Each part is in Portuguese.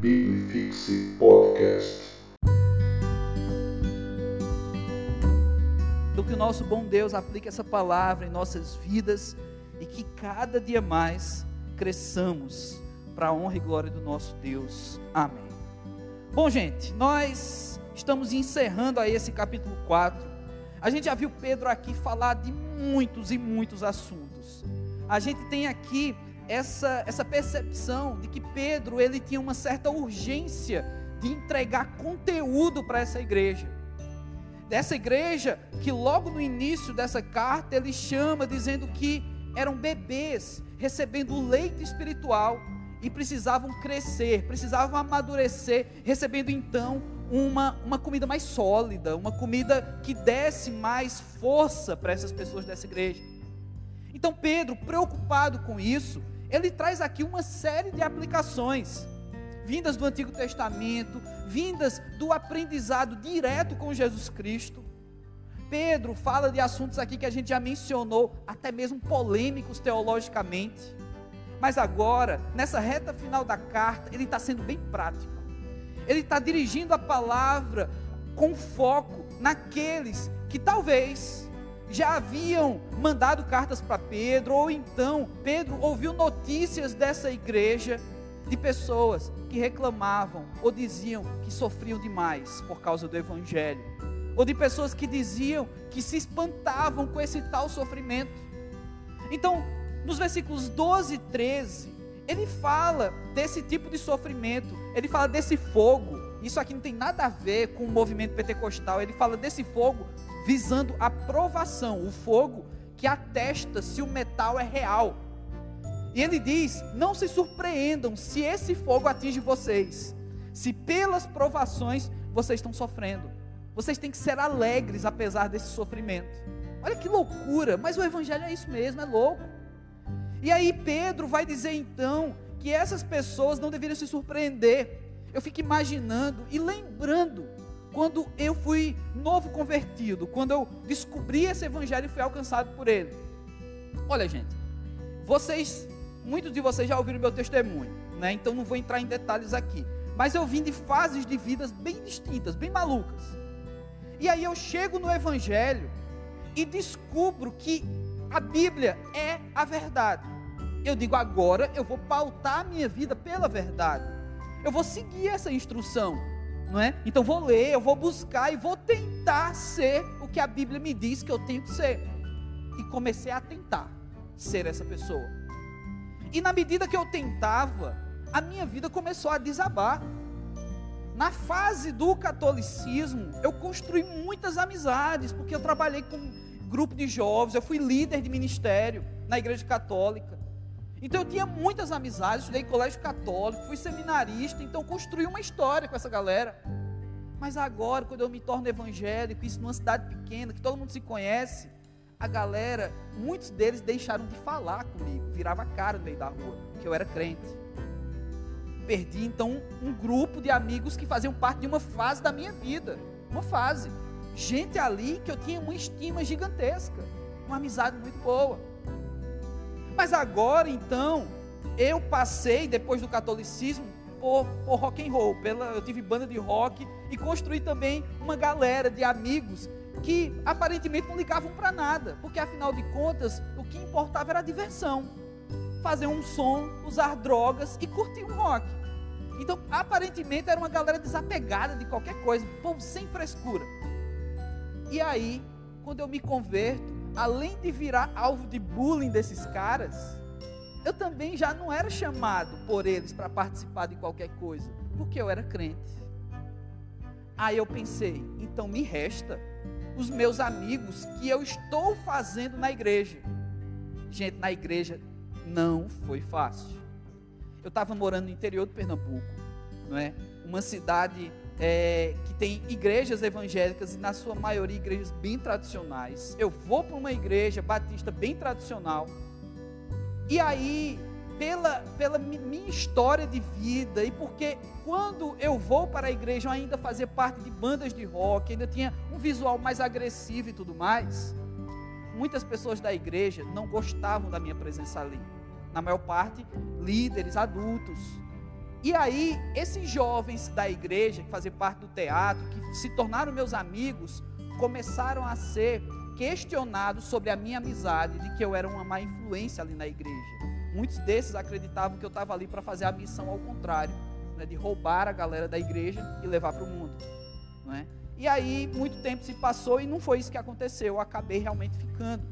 Bibifixe Podcast. Então, que o nosso bom Deus aplique essa palavra em nossas vidas e que cada dia mais cresçamos para a honra e glória do nosso Deus. Amém. Bom, gente, nós estamos encerrando aí esse capítulo 4. A gente já viu Pedro aqui falar de muitos e muitos assuntos. A gente tem aqui essa, essa percepção de que Pedro ele tinha uma certa urgência de entregar conteúdo para essa igreja. Dessa igreja que logo no início dessa carta ele chama dizendo que eram bebês recebendo leite espiritual e precisavam crescer, precisavam amadurecer, recebendo então uma, uma comida mais sólida, uma comida que desse mais força para essas pessoas dessa igreja. Então Pedro, preocupado com isso, ele traz aqui uma série de aplicações, vindas do Antigo Testamento, vindas do aprendizado direto com Jesus Cristo. Pedro fala de assuntos aqui que a gente já mencionou, até mesmo polêmicos teologicamente. Mas agora, nessa reta final da carta, ele está sendo bem prático. Ele está dirigindo a palavra com foco naqueles que talvez já haviam mandado cartas para Pedro, ou então Pedro ouviu notícias dessa igreja de pessoas que reclamavam ou diziam que sofriam demais por causa do evangelho, ou de pessoas que diziam que se espantavam com esse tal sofrimento. Então, nos versículos 12 e 13, ele fala desse tipo de sofrimento, ele fala desse fogo. Isso aqui não tem nada a ver com o movimento pentecostal, ele fala desse fogo visando a provação, o fogo que atesta se o metal é real. E ele diz: Não se surpreendam se esse fogo atinge vocês, se pelas provações vocês estão sofrendo. Vocês têm que ser alegres apesar desse sofrimento. Olha que loucura, mas o Evangelho é isso mesmo, é louco. E aí Pedro vai dizer então que essas pessoas não deveriam se surpreender. Eu fico imaginando e lembrando quando eu fui novo convertido, quando eu descobri esse evangelho e fui alcançado por ele. Olha, gente, vocês, muitos de vocês já ouviram meu testemunho, né? Então não vou entrar em detalhes aqui. Mas eu vim de fases de vidas bem distintas, bem malucas. E aí eu chego no evangelho e descubro que a Bíblia é a verdade. Eu digo agora, eu vou pautar a minha vida pela verdade. Eu vou seguir essa instrução não é? Então vou ler, eu vou buscar e vou tentar ser o que a Bíblia me diz que eu tenho que ser. E comecei a tentar ser essa pessoa. E na medida que eu tentava, a minha vida começou a desabar. Na fase do catolicismo, eu construí muitas amizades, porque eu trabalhei com grupo de jovens, eu fui líder de ministério na igreja católica. Então eu tinha muitas amizades, estudei colégio católico, fui seminarista, então construí uma história com essa galera. Mas agora, quando eu me torno evangélico, isso numa cidade pequena, que todo mundo se conhece, a galera, muitos deles deixaram de falar comigo, virava a cara no meio da rua, que eu era crente. Perdi então um grupo de amigos que faziam parte de uma fase da minha vida, uma fase. Gente ali que eu tinha uma estima gigantesca, uma amizade muito boa. Mas agora então, eu passei depois do catolicismo por, por rock and roll, pela, eu tive banda de rock e construí também uma galera de amigos que aparentemente não ligavam para nada, porque afinal de contas o que importava era a diversão, fazer um som, usar drogas e curtir um rock. Então aparentemente era uma galera desapegada de qualquer coisa, povo sem frescura. E aí, quando eu me converto, além de virar alvo de bullying desses caras, eu também já não era chamado por eles para participar de qualquer coisa, porque eu era crente. Aí eu pensei, então me resta os meus amigos que eu estou fazendo na igreja. Gente, na igreja não foi fácil. Eu estava morando no interior do Pernambuco, não é? Uma cidade é, que tem igrejas evangélicas e na sua maioria igrejas bem tradicionais. Eu vou para uma igreja batista bem tradicional. E aí, pela, pela minha história de vida e porque quando eu vou para a igreja eu ainda fazia parte de bandas de rock, ainda tinha um visual mais agressivo e tudo mais, muitas pessoas da igreja não gostavam da minha presença ali. Na maior parte, líderes adultos. E aí, esses jovens da igreja, que faziam parte do teatro, que se tornaram meus amigos, começaram a ser questionados sobre a minha amizade, de que eu era uma má influência ali na igreja. Muitos desses acreditavam que eu estava ali para fazer a missão ao contrário, né, de roubar a galera da igreja e levar para o mundo. Não é? E aí, muito tempo se passou e não foi isso que aconteceu, eu acabei realmente ficando.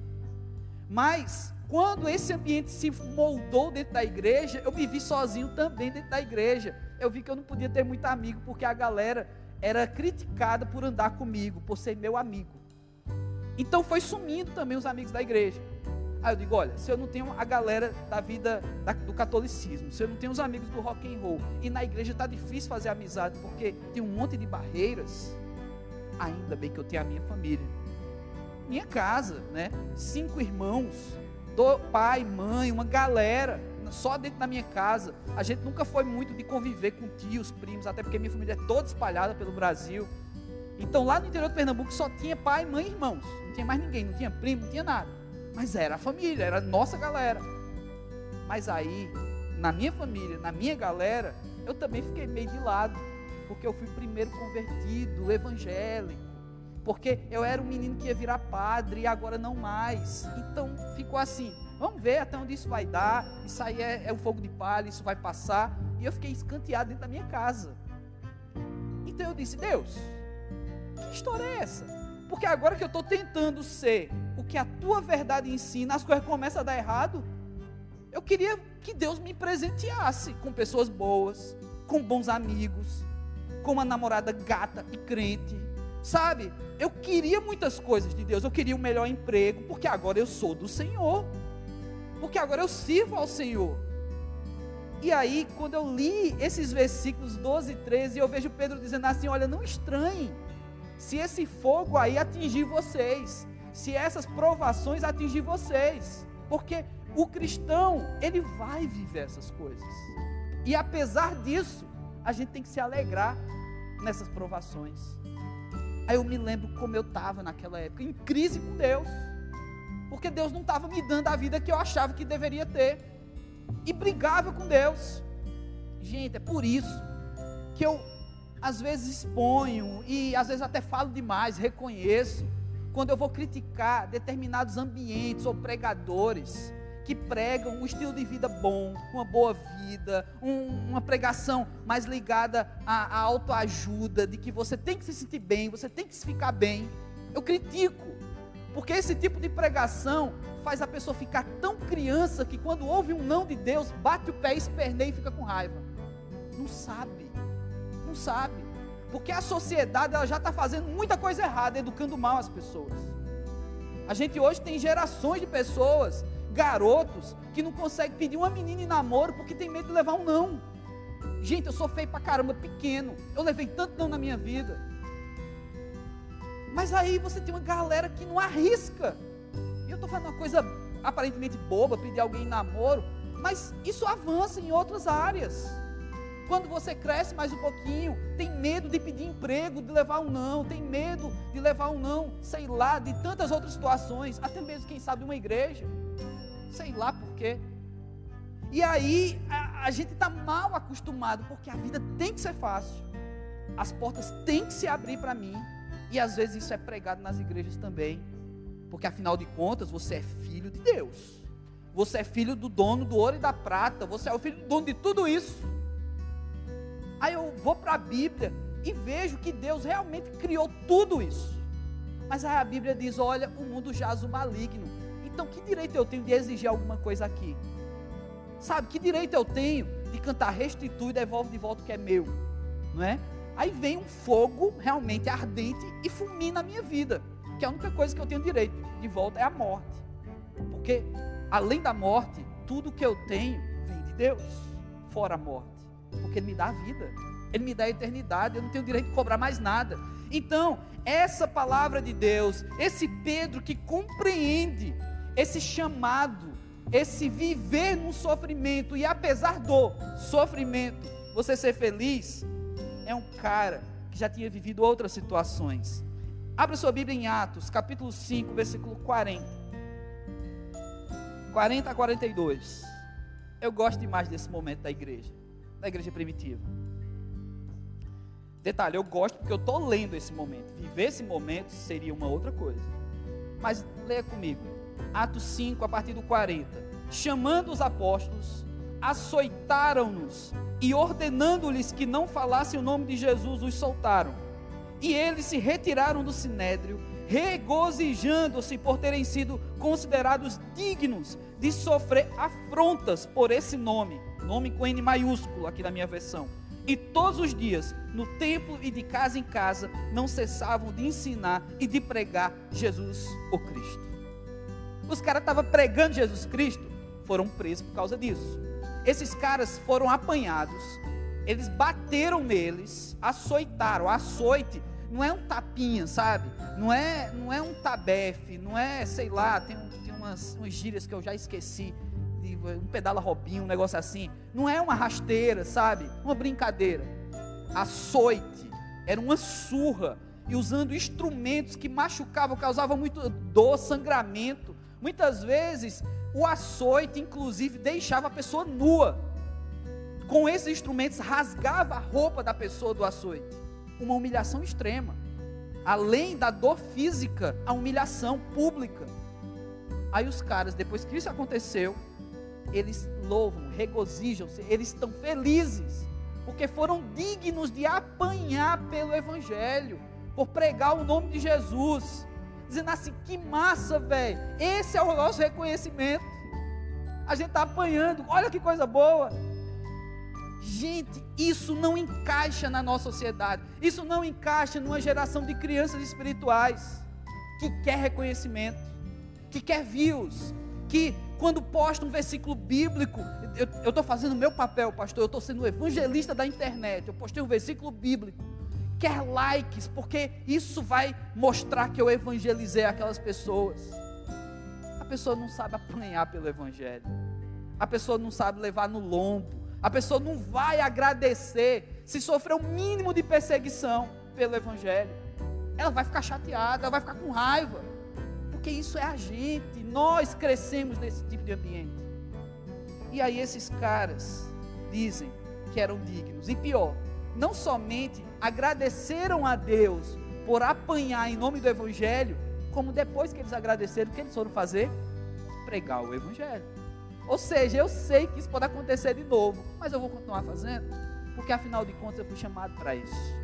Mas, quando esse ambiente se moldou dentro da igreja, eu me vi sozinho também dentro da igreja. Eu vi que eu não podia ter muito amigo, porque a galera era criticada por andar comigo, por ser meu amigo. Então foi sumindo também os amigos da igreja. Aí eu digo, olha, se eu não tenho a galera da vida da, do catolicismo, se eu não tenho os amigos do rock and roll, e na igreja está difícil fazer amizade porque tem um monte de barreiras, ainda bem que eu tenho a minha família. Minha casa, né? Cinco irmãos, do pai, mãe, uma galera, só dentro da minha casa. A gente nunca foi muito de conviver com tios, primos, até porque minha família é toda espalhada pelo Brasil. Então lá no interior de Pernambuco só tinha pai, mãe e irmãos. Não tinha mais ninguém, não tinha primo, não tinha nada. Mas era a família, era a nossa galera. Mas aí, na minha família, na minha galera, eu também fiquei meio de lado. Porque eu fui primeiro convertido, evangélico porque eu era um menino que ia virar padre e agora não mais. Então ficou assim: vamos ver até onde isso vai dar. Isso aí é, é o fogo de palha, isso vai passar. E eu fiquei escanteado dentro da minha casa. Então eu disse: Deus, que história é essa? Porque agora que eu estou tentando ser o que a tua verdade ensina, as coisas começam a dar errado. Eu queria que Deus me presenteasse com pessoas boas, com bons amigos, com uma namorada gata e crente, Sabe, eu queria muitas coisas de Deus. Eu queria um melhor emprego, porque agora eu sou do Senhor. Porque agora eu sirvo ao Senhor. E aí, quando eu li esses versículos 12 e 13, eu vejo Pedro dizendo assim: Olha, não estranhe se esse fogo aí atingir vocês, se essas provações atingir vocês, porque o cristão, ele vai viver essas coisas. E apesar disso, a gente tem que se alegrar nessas provações. Aí eu me lembro como eu estava naquela época, em crise com Deus. Porque Deus não estava me dando a vida que eu achava que deveria ter. E brigava com Deus. Gente, é por isso que eu às vezes exponho e às vezes até falo demais, reconheço, quando eu vou criticar determinados ambientes ou pregadores que pregam um estilo de vida bom, uma boa vida, um, uma pregação mais ligada à, à autoajuda, de que você tem que se sentir bem, você tem que se ficar bem. Eu critico, porque esse tipo de pregação faz a pessoa ficar tão criança que quando ouve um não de Deus, bate o pé, esperneia e fica com raiva. Não sabe, não sabe, porque a sociedade ela já está fazendo muita coisa errada, educando mal as pessoas. A gente hoje tem gerações de pessoas garotos que não conseguem pedir uma menina em namoro porque tem medo de levar um não. Gente, eu sou feio pra caramba, pequeno. Eu levei tanto não na minha vida. Mas aí você tem uma galera que não arrisca. E eu estou falando uma coisa aparentemente boba, pedir alguém em namoro, mas isso avança em outras áreas. Quando você cresce mais um pouquinho, tem medo de pedir emprego, de levar um não, tem medo de levar um não, sei lá, de tantas outras situações, até mesmo, quem sabe, uma igreja sei lá por quê. E aí a, a gente está mal acostumado, porque a vida tem que ser fácil, as portas têm que se abrir para mim, e às vezes isso é pregado nas igrejas também, porque afinal de contas você é filho de Deus, você é filho do dono do ouro e da prata, você é o filho do dono de tudo isso. Aí eu vou para a Bíblia e vejo que Deus realmente criou tudo isso. Mas aí a Bíblia diz: olha, o mundo jaz o maligno. Então, que direito eu tenho de exigir alguma coisa aqui? Sabe, que direito eu tenho de cantar restitui devolve de volta o que é meu? Não é? Aí vem um fogo realmente ardente e fulmina a minha vida, que é a única coisa que eu tenho direito de volta é a morte. Porque além da morte, tudo que eu tenho vem de Deus, fora a morte. Porque Ele me dá a vida, Ele me dá a eternidade, eu não tenho direito de cobrar mais nada. Então, essa palavra de Deus, esse Pedro que compreende esse chamado, esse viver no sofrimento e apesar do sofrimento, você ser feliz, é um cara que já tinha vivido outras situações. Abra sua Bíblia em Atos, capítulo 5, versículo 40. 40 a 42. Eu gosto demais desse momento da igreja. da igreja primitiva. Detalhe, eu gosto porque eu estou lendo esse momento. Viver esse momento seria uma outra coisa. Mas leia comigo. Atos 5, a partir do 40. Chamando os apóstolos, açoitaram-nos e ordenando-lhes que não falassem o nome de Jesus, os soltaram. E eles se retiraram do sinédrio, regozijando-se por terem sido considerados dignos de sofrer afrontas por esse nome, nome com N maiúsculo aqui na minha versão. E todos os dias, no templo e de casa em casa, não cessavam de ensinar e de pregar Jesus o Cristo. Os caras estavam pregando Jesus Cristo, foram presos por causa disso. Esses caras foram apanhados, eles bateram neles, açoitaram. Açoite não é um tapinha, sabe? Não é, não é um tabefe, não é, sei lá, tem, tem umas, umas gírias que eu já esqueci. Um pedala robinho, um negócio assim. Não é uma rasteira, sabe? Uma brincadeira. Açoite era uma surra. E usando instrumentos que machucavam, causavam muito dor, sangramento. Muitas vezes o açoite, inclusive, deixava a pessoa nua. Com esses instrumentos, rasgava a roupa da pessoa do açoite. Uma humilhação extrema. Além da dor física, a humilhação pública. Aí os caras, depois que isso aconteceu, eles louvam, regozijam-se, eles estão felizes, porque foram dignos de apanhar pelo Evangelho, por pregar o nome de Jesus dizendo assim: que massa, velho. Esse é o nosso reconhecimento. A gente está apanhando, olha que coisa boa. Gente, isso não encaixa na nossa sociedade. Isso não encaixa numa geração de crianças espirituais que quer reconhecimento, que quer views, que quando posta um versículo bíblico, eu estou fazendo o meu papel, pastor, eu estou sendo evangelista da internet, eu postei um versículo bíblico quer likes, porque isso vai mostrar que eu evangelizei aquelas pessoas. A pessoa não sabe apanhar pelo evangelho. A pessoa não sabe levar no lombo. A pessoa não vai agradecer se sofrer o mínimo de perseguição pelo evangelho. Ela vai ficar chateada, ela vai ficar com raiva. Porque isso é a gente. Nós crescemos nesse tipo de ambiente. E aí esses caras dizem que eram dignos. E pior, não somente agradeceram a Deus por apanhar em nome do Evangelho, como depois que eles agradeceram, o que eles foram fazer? Pregar o Evangelho. Ou seja, eu sei que isso pode acontecer de novo, mas eu vou continuar fazendo, porque afinal de contas eu fui chamado para isso.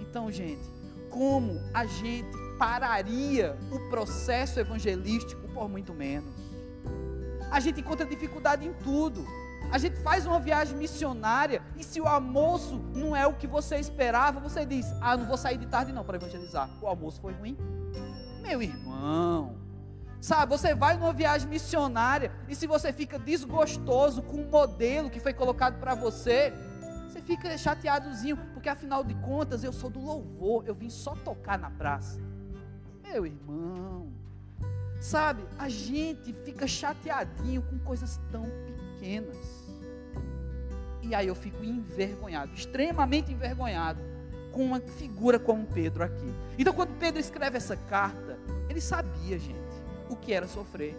Então, gente, como a gente pararia o processo evangelístico por muito menos? A gente encontra dificuldade em tudo. A gente faz uma viagem missionária e se o almoço não é o que você esperava, você diz: Ah, não vou sair de tarde não para evangelizar. O almoço foi ruim. Meu irmão, sabe, você vai numa viagem missionária e se você fica desgostoso com o modelo que foi colocado para você, você fica chateadozinho, porque afinal de contas eu sou do louvor, eu vim só tocar na praça. Meu irmão, sabe, a gente fica chateadinho com coisas tão pequenas. E aí eu fico envergonhado, extremamente envergonhado, com uma figura como Pedro aqui. Então, quando Pedro escreve essa carta, ele sabia, gente, o que era sofrer.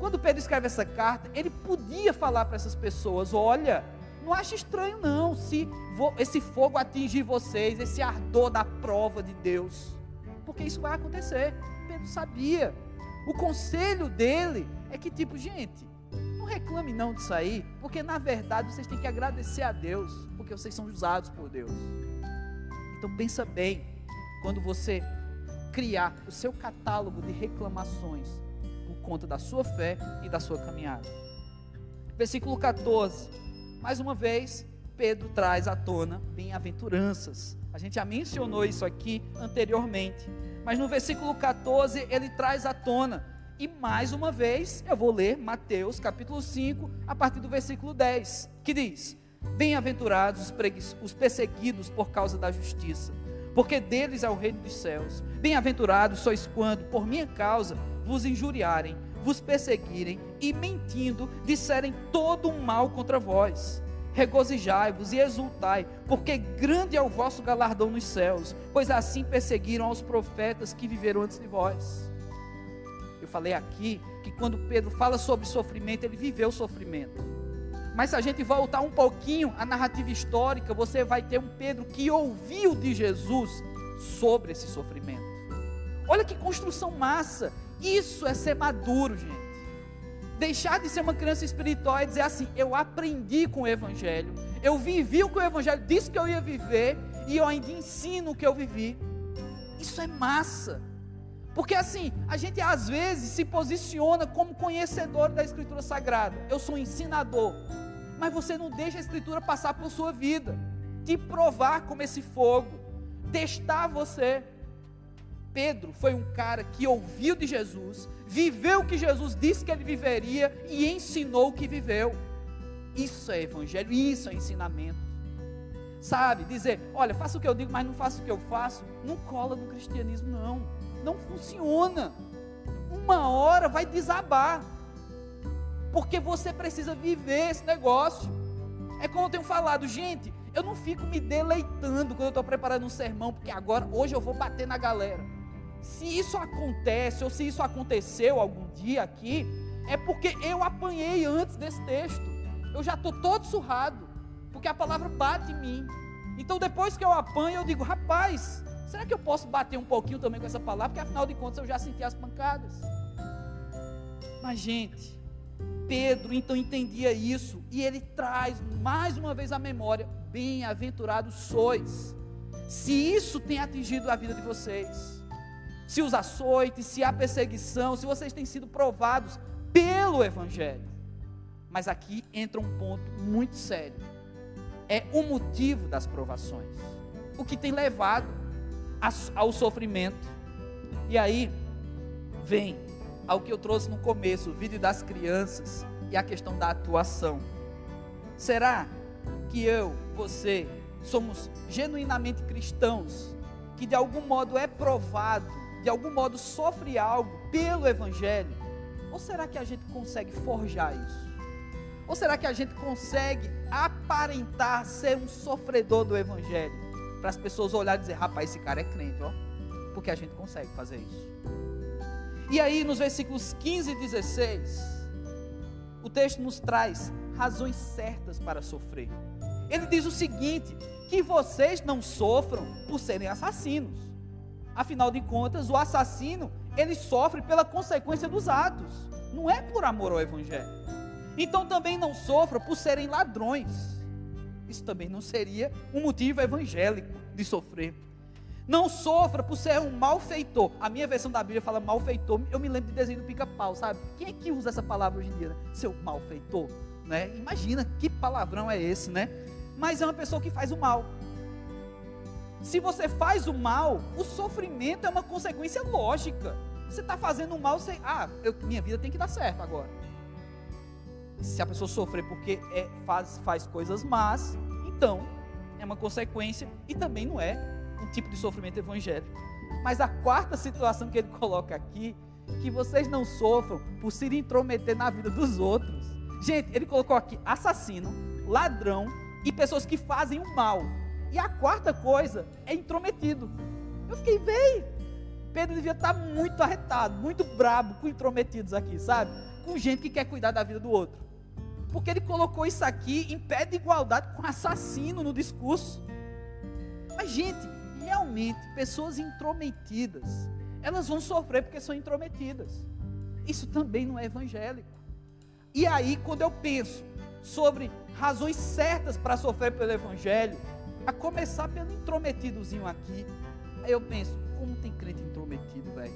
Quando Pedro escreve essa carta, ele podia falar para essas pessoas: olha, não acha estranho não, se esse fogo atingir vocês, esse ardor da prova de Deus, porque isso vai acontecer. Pedro sabia. O conselho dele é que, tipo, gente, reclame não de sair, porque na verdade vocês têm que agradecer a Deus, porque vocês são usados por Deus. Então pensa bem, quando você criar o seu catálogo de reclamações por conta da sua fé e da sua caminhada. Versículo 14. Mais uma vez, Pedro traz à tona bem-aventuranças. A gente já mencionou isso aqui anteriormente. Mas no versículo 14, ele traz à tona e mais uma vez, eu vou ler Mateus capítulo 5, a partir do versículo 10, que diz: Bem-aventurados os perseguidos por causa da justiça, porque deles é o reino dos céus. Bem-aventurados sois quando, por minha causa, vos injuriarem, vos perseguirem e, mentindo, disserem todo um mal contra vós. Regozijai-vos e exultai, porque grande é o vosso galardão nos céus, pois assim perseguiram aos profetas que viveram antes de vós falei aqui que quando Pedro fala sobre sofrimento, ele viveu sofrimento. Mas se a gente voltar um pouquinho à narrativa histórica, você vai ter um Pedro que ouviu de Jesus sobre esse sofrimento. Olha que construção massa. Isso é ser maduro, gente. Deixar de ser uma criança espiritual é dizer assim: eu aprendi com o Evangelho, eu vivi o que o Evangelho disse que eu ia viver, e eu ainda ensino o que eu vivi. Isso é massa. Porque assim, a gente às vezes se posiciona como conhecedor da Escritura Sagrada. Eu sou um ensinador. Mas você não deixa a Escritura passar por sua vida, te provar como esse fogo, testar você. Pedro foi um cara que ouviu de Jesus, viveu o que Jesus disse que ele viveria e ensinou o que viveu. Isso é evangelho, isso é ensinamento. Sabe, dizer, olha, faça o que eu digo, mas não faça o que eu faço, não cola no cristianismo, não. Não funciona. Uma hora vai desabar. Porque você precisa viver esse negócio. É como eu tenho falado, gente, eu não fico me deleitando quando eu estou preparando um sermão, porque agora, hoje eu vou bater na galera. Se isso acontece, ou se isso aconteceu algum dia aqui, é porque eu apanhei antes desse texto. Eu já estou todo surrado, porque a palavra bate em mim. Então, depois que eu apanho, eu digo, rapaz, será que eu posso bater um pouquinho também com essa palavra? Porque afinal de contas eu já senti as pancadas. Mas, gente, Pedro então entendia isso e ele traz mais uma vez à memória: bem-aventurados sois, se isso tem atingido a vida de vocês, se os açoites, se a perseguição, se vocês têm sido provados pelo Evangelho. Mas aqui entra um ponto muito sério: é o motivo das provações, o que tem levado ao sofrimento. E aí vem ao que eu trouxe no começo, o vídeo das crianças e a questão da atuação. Será que eu, você, somos genuinamente cristãos, que de algum modo é provado, de algum modo sofre algo pelo Evangelho? Ou será que a gente consegue forjar isso? Ou será que a gente consegue aparentar ser um sofredor do Evangelho? Para as pessoas olharem e dizer, rapaz, esse cara é crente, ó. Porque a gente consegue fazer isso. E aí, nos versículos 15 e 16, o texto nos traz razões certas para sofrer. Ele diz o seguinte: que vocês não sofram por serem assassinos. Afinal de contas, o assassino, ele sofre pela consequência dos atos, não é por amor ao evangelho. Então também não sofra por serem ladrões. Isso também não seria um motivo evangélico de sofrer. Não sofra por ser um malfeitor. A minha versão da Bíblia fala malfeitor. Eu me lembro de desenho do pica-pau, sabe? Quem é que usa essa palavra hoje em dia? Né? Seu malfeitor, né? Imagina que palavrão é esse, né? Mas é uma pessoa que faz o mal. Se você faz o mal, o sofrimento é uma consequência lógica. Você está fazendo o mal, você, ah, eu, minha vida tem que dar certo agora. Se a pessoa sofrer porque é, faz, faz coisas más, então é uma consequência e também não é um tipo de sofrimento evangélico. Mas a quarta situação que ele coloca aqui, que vocês não sofram por se intrometer na vida dos outros. Gente, ele colocou aqui assassino, ladrão e pessoas que fazem o mal. E a quarta coisa é intrometido. Eu fiquei, bem. Pedro devia estar muito arretado, muito brabo com intrometidos aqui, sabe? Com gente que quer cuidar da vida do outro. Porque ele colocou isso aqui em pé de igualdade com assassino no discurso. Mas, gente, realmente pessoas intrometidas, elas vão sofrer porque são intrometidas. Isso também não é evangélico. E aí, quando eu penso sobre razões certas para sofrer pelo evangelho, a começar pelo intrometidozinho aqui, aí eu penso, como tem crente intrometido, velho?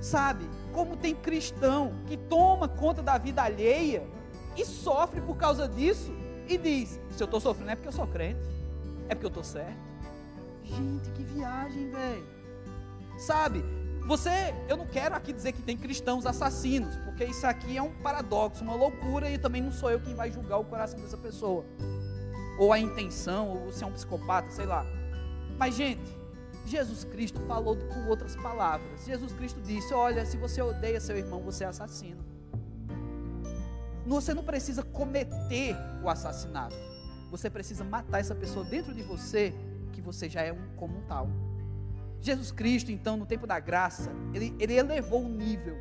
Sabe? Como tem cristão que toma conta da vida alheia e sofre por causa disso e diz: se eu estou sofrendo é porque eu sou crente, é porque eu estou certo. Gente, que viagem, velho. Sabe? Você, eu não quero aqui dizer que tem cristãos assassinos, porque isso aqui é um paradoxo, uma loucura, e também não sou eu quem vai julgar o coração dessa pessoa, ou a intenção, ou se é um psicopata, sei lá. Mas, gente, Jesus Cristo falou com outras palavras. Jesus Cristo disse: Olha, se você odeia seu irmão, você é assassino. Você não precisa cometer o assassinato, você precisa matar essa pessoa dentro de você que você já é um como um tal. Jesus Cristo, então, no tempo da graça, ele, ele elevou o nível.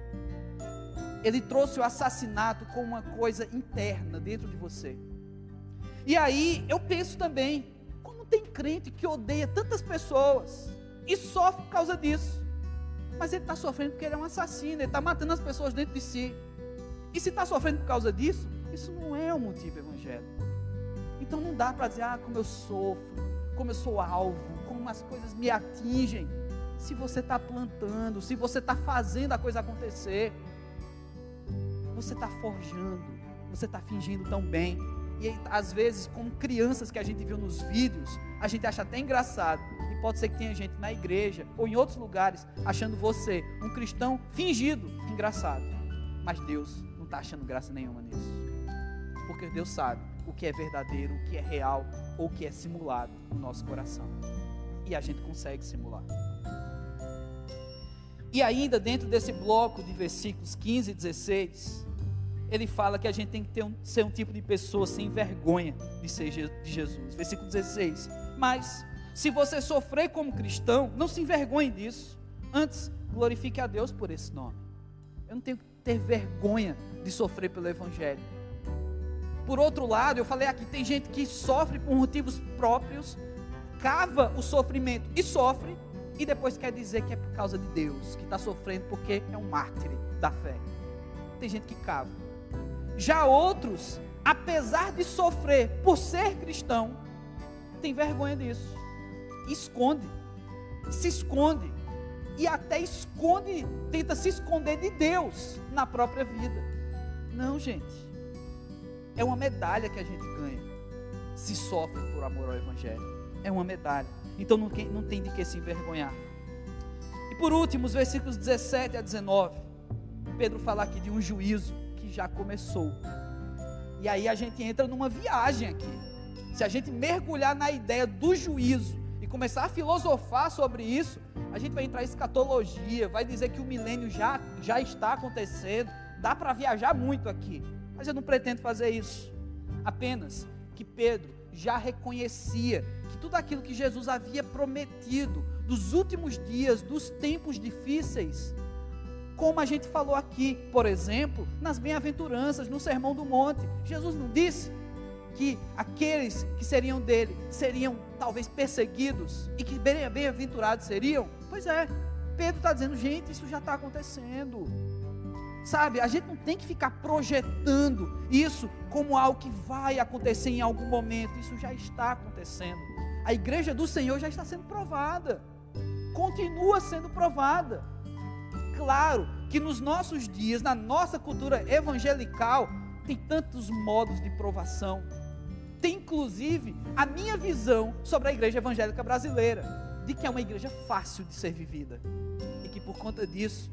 ele trouxe o assassinato como uma coisa interna dentro de você. E aí eu penso também, como tem crente que odeia tantas pessoas e sofre por causa disso. Mas ele está sofrendo porque ele é um assassino, ele está matando as pessoas dentro de si. E se está sofrendo por causa disso, isso não é um motivo evangélico. Então não dá para dizer, ah, como eu sofro, como eu sou alvo, como as coisas me atingem. Se você está plantando, se você está fazendo a coisa acontecer, você está forjando, você está fingindo tão bem. E às vezes, como crianças que a gente viu nos vídeos, a gente acha até engraçado. E pode ser que tenha gente na igreja ou em outros lugares achando você um cristão fingido engraçado. Mas Deus está achando graça nenhuma nisso. Porque Deus sabe o que é verdadeiro, o que é real ou o que é simulado no nosso coração. E a gente consegue simular. E ainda dentro desse bloco de versículos 15 e 16, ele fala que a gente tem que um, ser um tipo de pessoa sem vergonha de ser de Jesus. Versículo 16. Mas, se você sofrer como cristão, não se envergonhe disso. Antes, glorifique a Deus por esse nome. Eu não tenho que ter vergonha de sofrer pelo Evangelho. Por outro lado, eu falei aqui, tem gente que sofre por motivos próprios, cava o sofrimento e sofre, e depois quer dizer que é por causa de Deus, que está sofrendo porque é um mártir da fé. Tem gente que cava. Já outros, apesar de sofrer por ser cristão, tem vergonha disso. Esconde. Se esconde. E até esconde, tenta se esconder de Deus na própria vida. Não, gente. É uma medalha que a gente ganha se sofre por amor ao Evangelho. É uma medalha. Então não, não tem de que se envergonhar. E por último, os versículos 17 a 19. Pedro fala aqui de um juízo que já começou. E aí a gente entra numa viagem aqui. Se a gente mergulhar na ideia do juízo começar a filosofar sobre isso, a gente vai entrar em escatologia, vai dizer que o milênio já, já está acontecendo. Dá para viajar muito aqui. Mas eu não pretendo fazer isso. Apenas que Pedro já reconhecia que tudo aquilo que Jesus havia prometido dos últimos dias, dos tempos difíceis, como a gente falou aqui, por exemplo, nas bem-aventuranças, no Sermão do Monte, Jesus não disse que aqueles que seriam dele seriam talvez perseguidos e que bem-aventurados seriam? Pois é, Pedro está dizendo, gente, isso já está acontecendo. Sabe, a gente não tem que ficar projetando isso como algo que vai acontecer em algum momento, isso já está acontecendo. A igreja do Senhor já está sendo provada, continua sendo provada. Claro que nos nossos dias, na nossa cultura evangelical, tem tantos modos de provação. Tem inclusive a minha visão sobre a igreja evangélica brasileira, de que é uma igreja fácil de ser vivida. E que por conta disso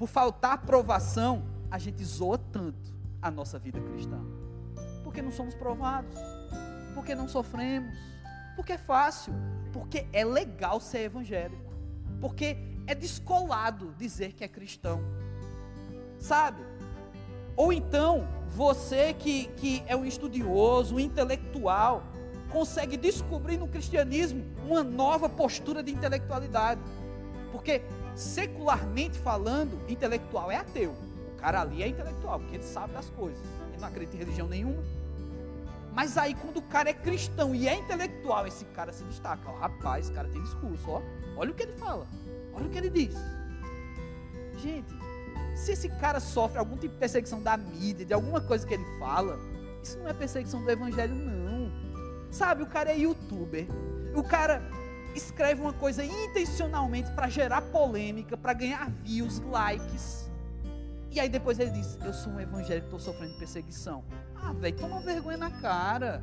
por faltar aprovação, a gente zoa tanto a nossa vida cristã. Porque não somos provados, porque não sofremos, porque é fácil, porque é legal ser evangélico, porque é descolado dizer que é cristão, sabe? Ou então, você que, que é um estudioso, um intelectual, consegue descobrir no cristianismo uma nova postura de intelectualidade, porque secularmente falando, intelectual é ateu. O cara ali é intelectual, porque ele sabe das coisas. Ele não acredita em religião nenhuma. Mas aí, quando o cara é cristão e é intelectual, esse cara se destaca. Ó, rapaz, esse cara tem discurso, ó. Olha o que ele fala. Olha o que ele diz. Gente, se esse cara sofre algum tipo de perseguição da mídia, de alguma coisa que ele fala, isso não é perseguição do evangelho, não. Sabe, o cara é youtuber. O cara escreve uma coisa intencionalmente para gerar polêmica, para ganhar views, likes. E aí depois ele diz: Eu sou um evangélico, estou sofrendo perseguição. Ah, velho, toma vergonha na cara.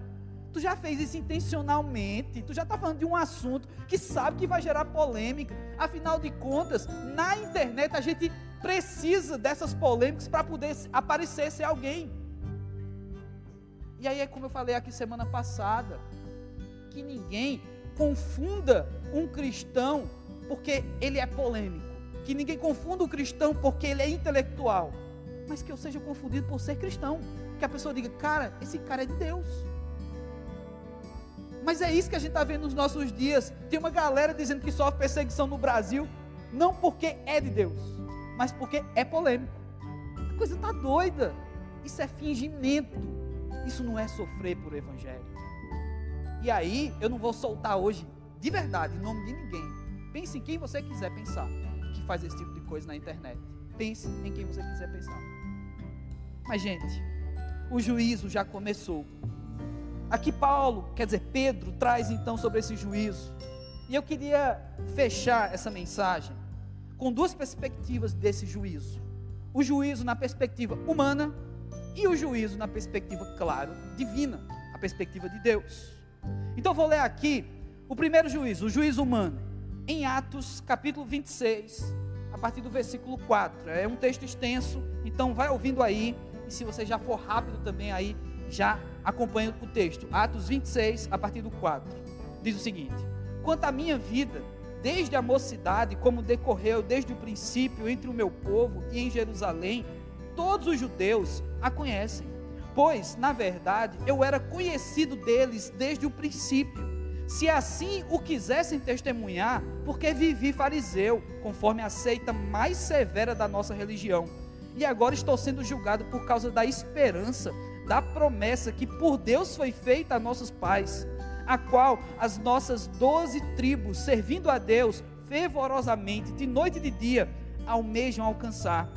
Tu já fez isso intencionalmente. Tu já está falando de um assunto que sabe que vai gerar polêmica. Afinal de contas, na internet a gente precisa dessas polêmicas para poder aparecer ser alguém. E aí é como eu falei aqui semana passada, que ninguém confunda um cristão porque ele é polêmico, que ninguém confunda o cristão porque ele é intelectual, mas que eu seja confundido por ser cristão, que a pessoa diga, cara, esse cara é de Deus. Mas é isso que a gente está vendo nos nossos dias. Tem uma galera dizendo que sofre perseguição no Brasil, não porque é de Deus, mas porque é polêmico. coisa está doida. Isso é fingimento. Isso não é sofrer por evangelho. E aí, eu não vou soltar hoje, de verdade, em nome de ninguém. Pense em quem você quiser pensar que faz esse tipo de coisa na internet. Pense em quem você quiser pensar. Mas, gente, o juízo já começou. Aqui Paulo, quer dizer, Pedro, traz então sobre esse juízo. E eu queria fechar essa mensagem com duas perspectivas desse juízo: o juízo na perspectiva humana e o juízo na perspectiva, claro, divina, a perspectiva de Deus. Então vou ler aqui o primeiro juízo, o juízo humano, em Atos capítulo 26, a partir do versículo 4. É um texto extenso, então vai ouvindo aí, e se você já for rápido também aí, já acompanha o texto. Atos 26, a partir do 4. Diz o seguinte: Quanto à minha vida, desde a mocidade, como decorreu desde o princípio entre o meu povo e em Jerusalém, todos os judeus a conhecem. Pois, na verdade, eu era conhecido deles desde o princípio. Se assim o quisessem testemunhar, porque vivi fariseu, conforme a seita mais severa da nossa religião. E agora estou sendo julgado por causa da esperança, da promessa que por Deus foi feita a nossos pais a qual as nossas doze tribos, servindo a Deus fervorosamente, de noite e de dia, almejam alcançar.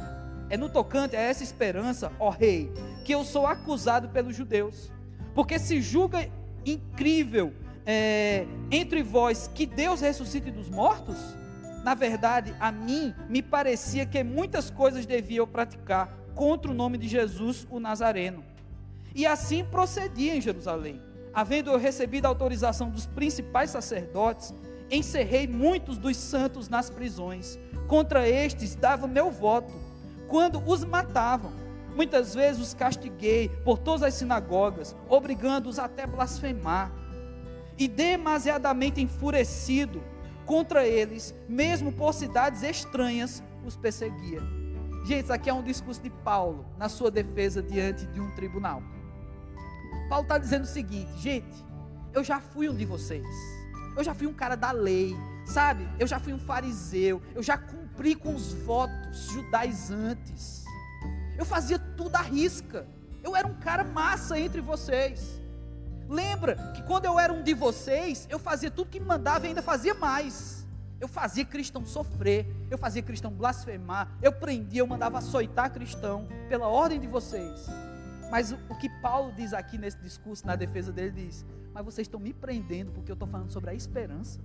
É no tocante a essa esperança, ó Rei, que eu sou acusado pelos judeus, porque se julga incrível é, entre vós que Deus ressuscite dos mortos? Na verdade, a mim me parecia que muitas coisas devia eu praticar contra o nome de Jesus, o Nazareno. E assim procedia em Jerusalém havendo eu recebido a autorização dos principais sacerdotes, encerrei muitos dos santos nas prisões. Contra estes dava meu voto, quando os matavam. Muitas vezes os castiguei por todas as sinagogas, obrigando-os até blasfemar. E demasiadamente enfurecido contra eles, mesmo por cidades estranhas, os perseguia. Gente, isso aqui é um discurso de Paulo na sua defesa diante de um tribunal. Paulo está dizendo o seguinte, gente, eu já fui um de vocês. Eu já fui um cara da lei, sabe? Eu já fui um fariseu. Eu já cumpri com os votos judaizantes. Eu fazia tudo à risca. Eu era um cara massa entre vocês. Lembra que quando eu era um de vocês, eu fazia tudo que me mandava e ainda fazia mais. Eu fazia cristão sofrer, eu fazia cristão blasfemar, eu prendia, eu mandava açoitar cristão pela ordem de vocês. Mas o, o que Paulo diz aqui nesse discurso, na defesa dele, diz: Mas vocês estão me prendendo porque eu estou falando sobre a esperança.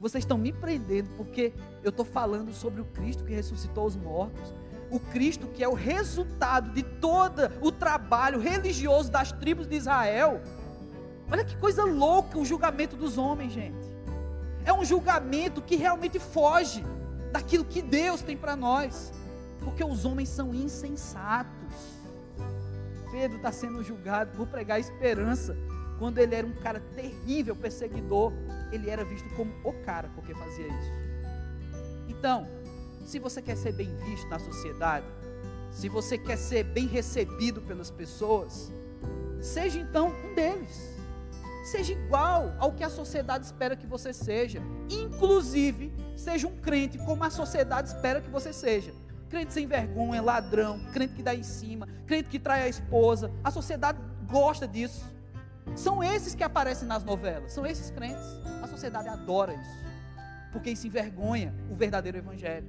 Vocês estão me prendendo porque eu estou falando sobre o Cristo que ressuscitou os mortos. O Cristo que é o resultado de todo o trabalho religioso das tribos de Israel. Olha que coisa louca o julgamento dos homens, gente. É um julgamento que realmente foge daquilo que Deus tem para nós. Porque os homens são insensatos. Pedro está sendo julgado por pregar esperança, quando ele era um cara terrível, perseguidor, ele era visto como o cara porque fazia isso. Então, se você quer ser bem visto na sociedade, se você quer ser bem recebido pelas pessoas, seja então um deles. Seja igual ao que a sociedade espera que você seja. Inclusive, seja um crente como a sociedade espera que você seja crente sem vergonha, ladrão, crente que dá em cima, crente que trai a esposa. A sociedade gosta disso. São esses que aparecem nas novelas, são esses crentes. A sociedade adora isso, porque isso envergonha o verdadeiro evangelho.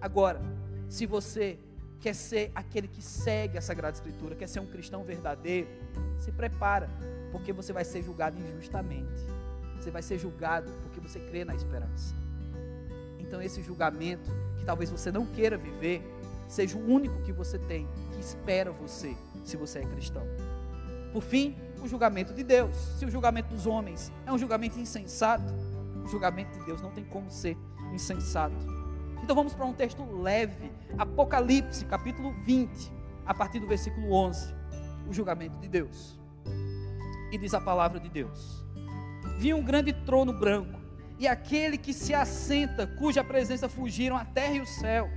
Agora, se você quer ser aquele que segue a Sagrada Escritura, quer ser um cristão verdadeiro, se prepara, porque você vai ser julgado injustamente. Você vai ser julgado porque você crê na esperança. Então esse julgamento talvez você não queira viver, seja o único que você tem, que espera você, se você é cristão. Por fim, o julgamento de Deus. Se o julgamento dos homens é um julgamento insensato, o julgamento de Deus não tem como ser insensato. Então vamos para um texto leve, Apocalipse, capítulo 20, a partir do versículo 11. O julgamento de Deus. E diz a palavra de Deus: Vi um grande trono branco e aquele que se assenta, cuja presença fugiram a terra e o céu,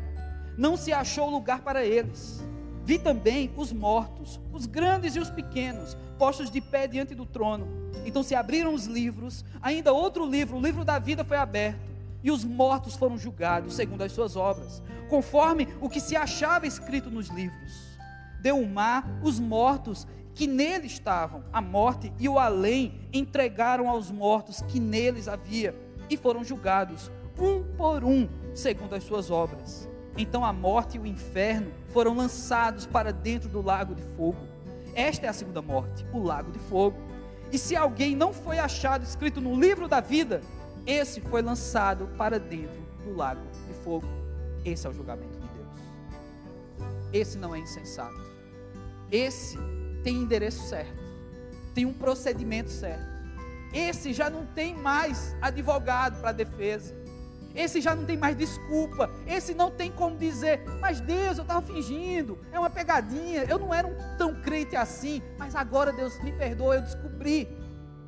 não se achou lugar para eles. Vi também os mortos, os grandes e os pequenos, postos de pé diante do trono. Então se abriram os livros, ainda outro livro, o livro da vida foi aberto. e os mortos foram julgados segundo as suas obras, conforme o que se achava escrito nos livros. Deu o mar os mortos que nele estavam, a morte e o além entregaram aos mortos que neles havia, e foram julgados, um por um, segundo as suas obras. Então a morte e o inferno foram lançados para dentro do lago de fogo. Esta é a segunda morte, o lago de fogo. E se alguém não foi achado escrito no livro da vida, esse foi lançado para dentro do lago de fogo. Esse é o julgamento de Deus. Esse não é insensato. Esse tem endereço certo. Tem um procedimento certo. Esse já não tem mais advogado para defesa. Esse já não tem mais desculpa. Esse não tem como dizer, mas Deus, eu estava fingindo, é uma pegadinha, eu não era um tão crente assim, mas agora Deus me perdoa, eu descobri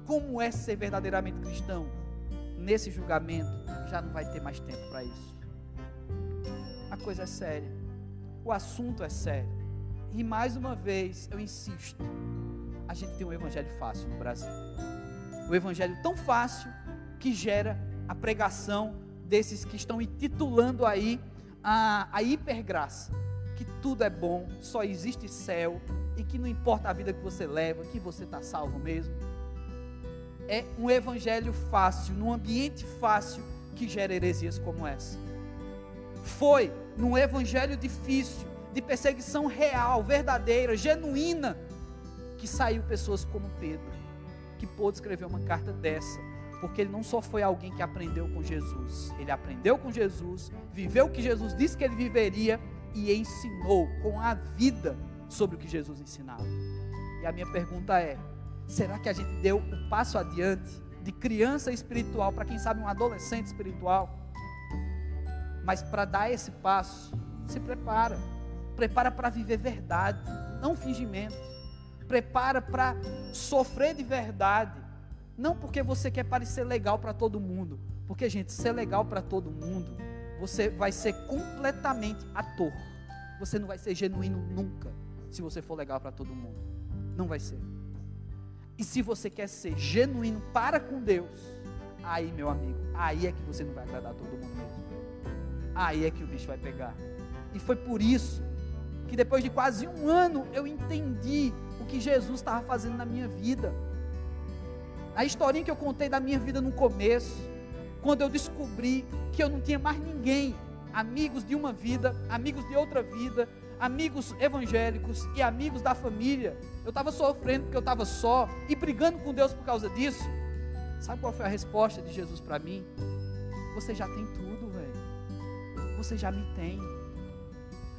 como é ser verdadeiramente cristão. Nesse julgamento já não vai ter mais tempo para isso. A coisa é séria, o assunto é sério. E mais uma vez eu insisto: a gente tem um evangelho fácil no Brasil. O evangelho tão fácil que gera a pregação desses que estão intitulando aí a, a hipergraça, que tudo é bom, só existe céu e que não importa a vida que você leva, que você está salvo mesmo. É um evangelho fácil, num ambiente fácil que gera heresias como essa. Foi num evangelho difícil, de perseguição real, verdadeira, genuína, que saiu pessoas como Pedro, que pôde escrever uma carta dessa porque ele não só foi alguém que aprendeu com Jesus, ele aprendeu com Jesus, viveu o que Jesus disse que ele viveria e ensinou com a vida sobre o que Jesus ensinava. E a minha pergunta é: será que a gente deu um passo adiante de criança espiritual para quem sabe um adolescente espiritual? Mas para dar esse passo, se prepara. Prepara para viver verdade, não fingimento. Prepara para sofrer de verdade não porque você quer parecer legal para todo mundo, porque, gente, ser legal para todo mundo, você vai ser completamente ator. Você não vai ser genuíno nunca, se você for legal para todo mundo. Não vai ser. E se você quer ser genuíno para com Deus, aí, meu amigo, aí é que você não vai agradar todo mundo mesmo. Aí é que o bicho vai pegar. E foi por isso que depois de quase um ano eu entendi o que Jesus estava fazendo na minha vida. A historinha que eu contei da minha vida no começo, quando eu descobri que eu não tinha mais ninguém, amigos de uma vida, amigos de outra vida, amigos evangélicos e amigos da família. Eu estava sofrendo porque eu estava só e brigando com Deus por causa disso. Sabe qual foi a resposta de Jesus para mim? Você já tem tudo, velho. Você já me tem.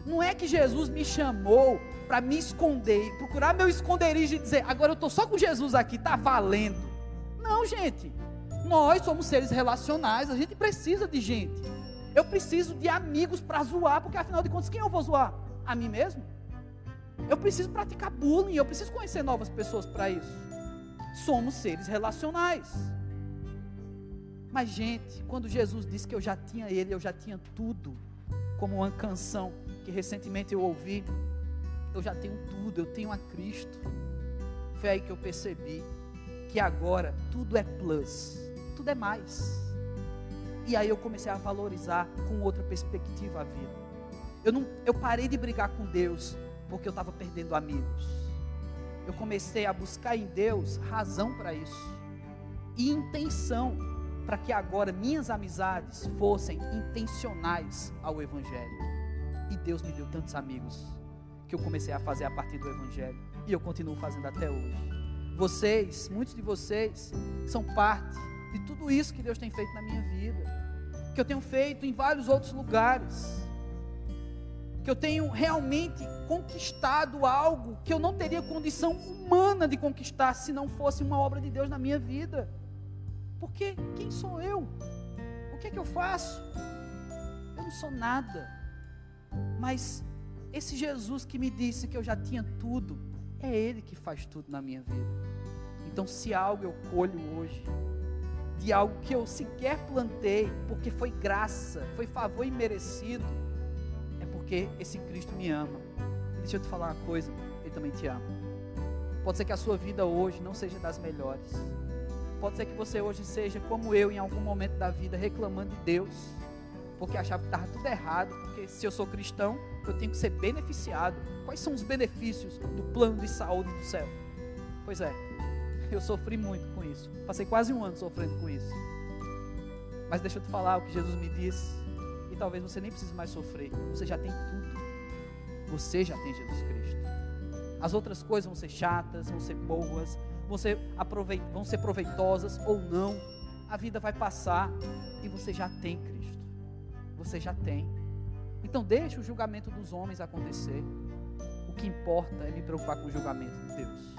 Não é que Jesus me chamou para me esconder, procurar meu esconderijo e dizer, agora eu estou só com Jesus aqui, está valendo. Não, gente. Nós somos seres relacionais, a gente precisa de gente. Eu preciso de amigos para zoar, porque afinal de contas, quem eu vou zoar? A mim mesmo? Eu preciso praticar bullying, eu preciso conhecer novas pessoas para isso. Somos seres relacionais. Mas, gente, quando Jesus disse que eu já tinha Ele, eu já tinha tudo, como uma canção que recentemente eu ouvi, eu já tenho tudo, eu tenho a Cristo. Foi aí que eu percebi que agora tudo é plus, tudo é mais. E aí eu comecei a valorizar com outra perspectiva a vida. Eu, não, eu parei de brigar com Deus porque eu estava perdendo amigos. Eu comecei a buscar em Deus razão para isso e intenção para que agora minhas amizades fossem intencionais ao Evangelho. E Deus me deu tantos amigos que eu comecei a fazer a partir do Evangelho e eu continuo fazendo até hoje. Vocês, muitos de vocês, são parte de tudo isso que Deus tem feito na minha vida, que eu tenho feito em vários outros lugares, que eu tenho realmente conquistado algo que eu não teria condição humana de conquistar se não fosse uma obra de Deus na minha vida. Porque quem sou eu? O que é que eu faço? Eu não sou nada. Mas esse Jesus que me disse que eu já tinha tudo, é Ele que faz tudo na minha vida. Então, se algo eu colho hoje, de algo que eu sequer plantei, porque foi graça, foi favor imerecido, é porque esse Cristo me ama. Deixa eu te falar uma coisa, Ele também te ama. Pode ser que a sua vida hoje não seja das melhores. Pode ser que você hoje seja como eu em algum momento da vida, reclamando de Deus, porque achava que estava tudo errado, porque se eu sou cristão, eu tenho que ser beneficiado. Quais são os benefícios do plano de saúde do céu? Pois é, eu sofri muito com isso. Passei quase um ano sofrendo com isso. Mas deixa eu te falar o que Jesus me disse. E talvez você nem precise mais sofrer. Você já tem tudo. Você já tem Jesus Cristo. As outras coisas vão ser chatas, vão ser boas, vão ser, vão ser proveitosas ou não. A vida vai passar e você já tem Cristo. Você já tem. Então deixe o julgamento dos homens acontecer. O que importa é me preocupar com o julgamento de Deus.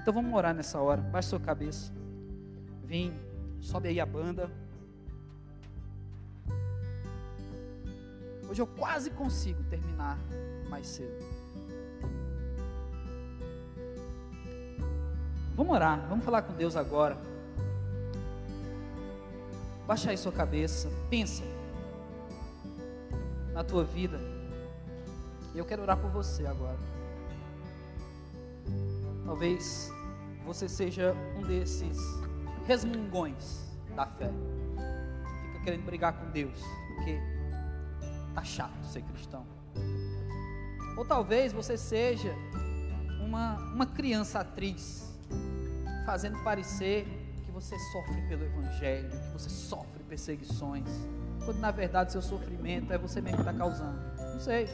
Então vamos orar nessa hora. Baixe sua cabeça. Vem, sobe aí a banda. Hoje eu quase consigo terminar mais cedo. Vamos orar, vamos falar com Deus agora. Baixa aí sua cabeça, pensa na tua vida. E eu quero orar por você agora. Talvez você seja um desses resmungões da fé. Fica querendo brigar com Deus, porque tá chato ser cristão. Ou talvez você seja uma, uma criança atriz fazendo parecer que você sofre pelo Evangelho, que você sofre perseguições, quando na verdade seu sofrimento é você mesmo que está causando. Não sei.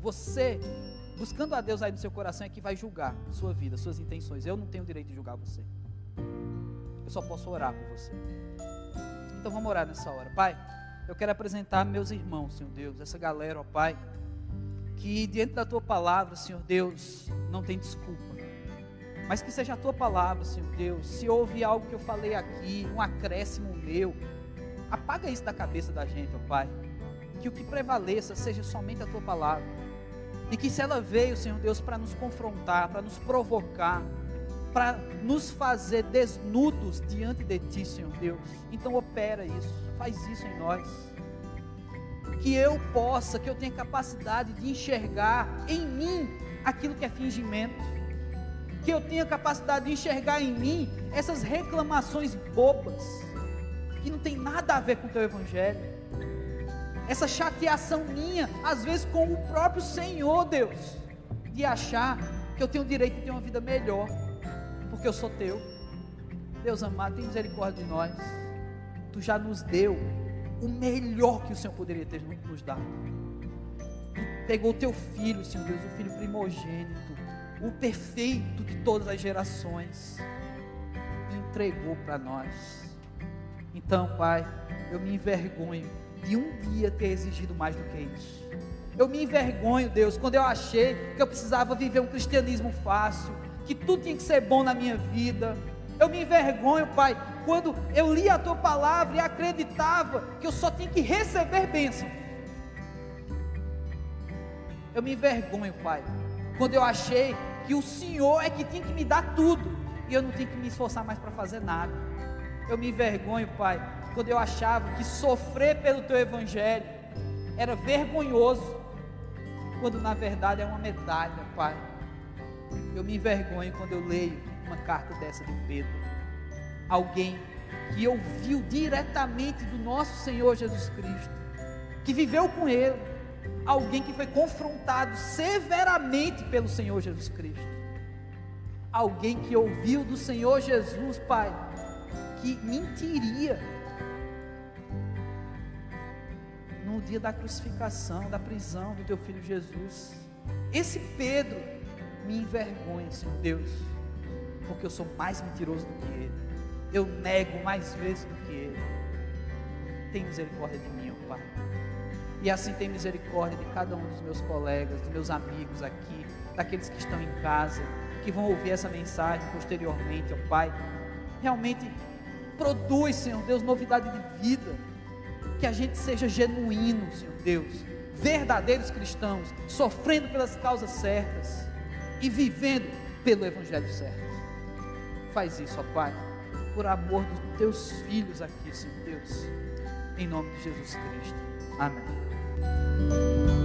Você, buscando a Deus aí no seu coração, é que vai julgar sua vida, suas intenções. Eu não tenho o direito de julgar você. Eu só posso orar por você. Então vamos orar nessa hora. Pai, eu quero apresentar meus irmãos, Senhor Deus, essa galera, ó Pai, que diante da tua palavra, Senhor Deus, não tem desculpa mas que seja a tua palavra, Senhor Deus. Se houve algo que eu falei aqui, um acréscimo meu, apaga isso da cabeça da gente, ó Pai. Que o que prevaleça seja somente a tua palavra. E que se ela veio, Senhor Deus, para nos confrontar, para nos provocar, para nos fazer desnudos diante de Ti, Senhor Deus. Então opera isso, faz isso em nós. Que eu possa, que eu tenha capacidade de enxergar em mim aquilo que é fingimento que eu tenha capacidade de enxergar em mim essas reclamações bobas, que não tem nada a ver com o teu evangelho. Essa chateação minha, às vezes com o próprio Senhor, Deus, de achar que eu tenho o direito de ter uma vida melhor, porque eu sou teu. Deus amado, tem misericórdia de nós. Tu já nos deu o melhor que o Senhor poderia ter nos dado. Tu pegou o teu filho, Senhor Deus, o filho primogênito o perfeito de todas as gerações, e entregou para nós. Então, Pai, eu me envergonho de um dia ter exigido mais do que isso. Eu me envergonho, Deus, quando eu achei que eu precisava viver um cristianismo fácil, que tudo tinha que ser bom na minha vida. Eu me envergonho, Pai, quando eu li a tua palavra e acreditava que eu só tinha que receber bênção. Eu me envergonho, Pai, quando eu achei que o Senhor é que tinha que me dar tudo e eu não tinha que me esforçar mais para fazer nada. Eu me envergonho, Pai, quando eu achava que sofrer pelo Teu Evangelho era vergonhoso, quando na verdade é uma medalha, Pai. Eu me envergonho quando eu leio uma carta dessa de Pedro, alguém que ouviu diretamente do nosso Senhor Jesus Cristo, que viveu com Ele alguém que foi confrontado severamente pelo Senhor Jesus Cristo. Alguém que ouviu do Senhor Jesus, Pai, que mentiria no dia da crucificação, da prisão do teu filho Jesus. Esse Pedro me envergonha, Senhor Deus, porque eu sou mais mentiroso do que ele. Eu nego mais vezes do que ele. Tem misericórdia de mim, ó Pai. E assim tem misericórdia de cada um dos meus colegas, dos meus amigos aqui, daqueles que estão em casa, que vão ouvir essa mensagem posteriormente, ó Pai. Realmente produz, Senhor Deus, novidade de vida. Que a gente seja genuíno, Senhor Deus, verdadeiros cristãos, sofrendo pelas causas certas e vivendo pelo Evangelho certo. Faz isso, ó Pai, por amor dos teus filhos aqui, Senhor Deus, em nome de Jesus Cristo. Amém.